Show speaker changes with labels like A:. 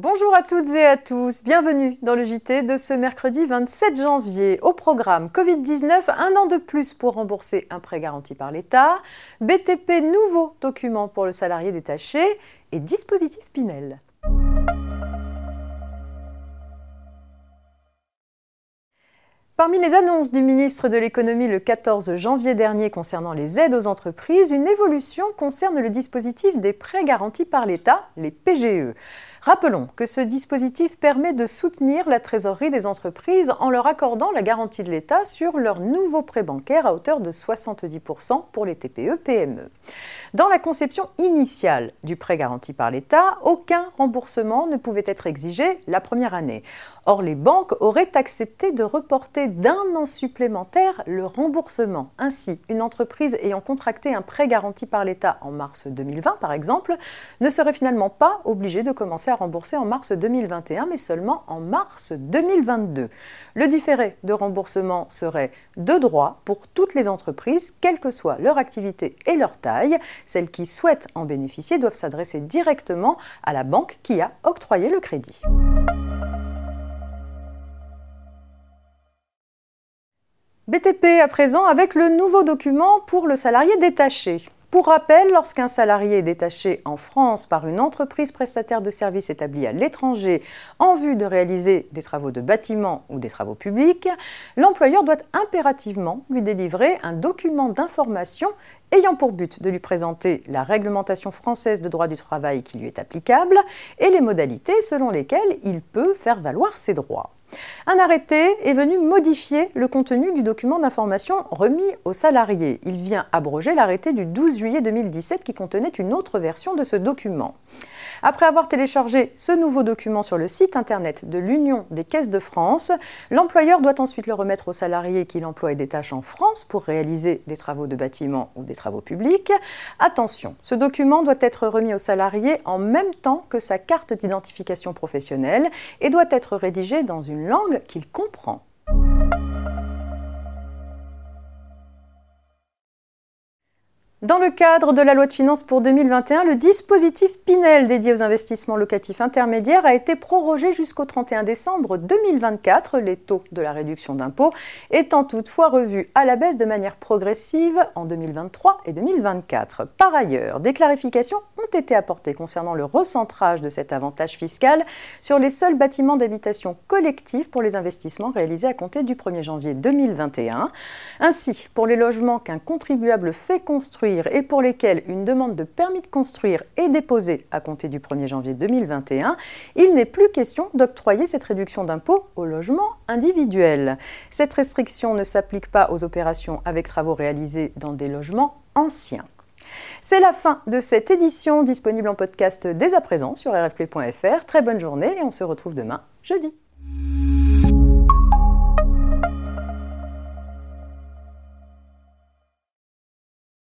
A: Bonjour à toutes et à tous, bienvenue dans le JT de ce mercredi 27 janvier. Au programme Covid-19, un an de plus pour rembourser un prêt garanti par l'État, BTP nouveau document pour le salarié détaché et dispositif Pinel. Parmi les annonces du ministre de l'économie le 14 janvier dernier concernant les aides aux entreprises, une évolution concerne le dispositif des prêts garantis par l'État, les PGE. Rappelons que ce dispositif permet de soutenir la trésorerie des entreprises en leur accordant la garantie de l'État sur leurs nouveaux prêts bancaires à hauteur de 70% pour les TPE-PME. Dans la conception initiale du prêt garanti par l'État, aucun remboursement ne pouvait être exigé la première année. Or, les banques auraient accepté de reporter d'un an supplémentaire le remboursement. Ainsi, une entreprise ayant contracté un prêt garanti par l'État en mars 2020, par exemple, ne serait finalement pas obligée de commencer à rembourser en mars 2021, mais seulement en mars 2022. Le différé de remboursement serait de droit pour toutes les entreprises, quelle que soit leur activité et leur taille. Celles qui souhaitent en bénéficier doivent s'adresser directement à la banque qui a octroyé le crédit. BTP à présent avec le nouveau document pour le salarié détaché. Pour rappel, lorsqu'un salarié est détaché en France par une entreprise prestataire de services établie à l'étranger en vue de réaliser des travaux de bâtiment ou des travaux publics, l'employeur doit impérativement lui délivrer un document d'information ayant pour but de lui présenter la réglementation française de droit du travail qui lui est applicable et les modalités selon lesquelles il peut faire valoir ses droits. Un arrêté est venu modifier le contenu du document d'information remis aux salariés. Il vient abroger l'arrêté du 12 juillet 2017 qui contenait une autre version de ce document. Après avoir téléchargé ce nouveau document sur le site internet de l'Union des caisses de France, l'employeur doit ensuite le remettre aux salariés qu'il emploie et détache en France pour réaliser des travaux de bâtiment ou des travaux publics. Attention, ce document doit être remis aux salariés en même temps que sa carte d'identification professionnelle et doit être rédigé dans une langue qu'il comprend. Dans le cadre de la loi de finances pour 2021, le dispositif Pinel dédié aux investissements locatifs intermédiaires a été prorogé jusqu'au 31 décembre 2024, les taux de la réduction d'impôt étant toutefois revus à la baisse de manière progressive en 2023 et 2024. Par ailleurs, des clarifications ont été apportées concernant le recentrage de cet avantage fiscal sur les seuls bâtiments d'habitation collectifs pour les investissements réalisés à compter du 1er janvier 2021. Ainsi, pour les logements qu'un contribuable fait construire et pour lesquels une demande de permis de construire est déposée à compter du 1er janvier 2021, il n'est plus question d'octroyer cette réduction d'impôt aux logements individuels. Cette restriction ne s'applique pas aux opérations avec travaux réalisés dans des logements anciens. C'est la fin de cette édition disponible en podcast dès à présent sur rfp.fr. Très bonne journée et on se retrouve demain jeudi.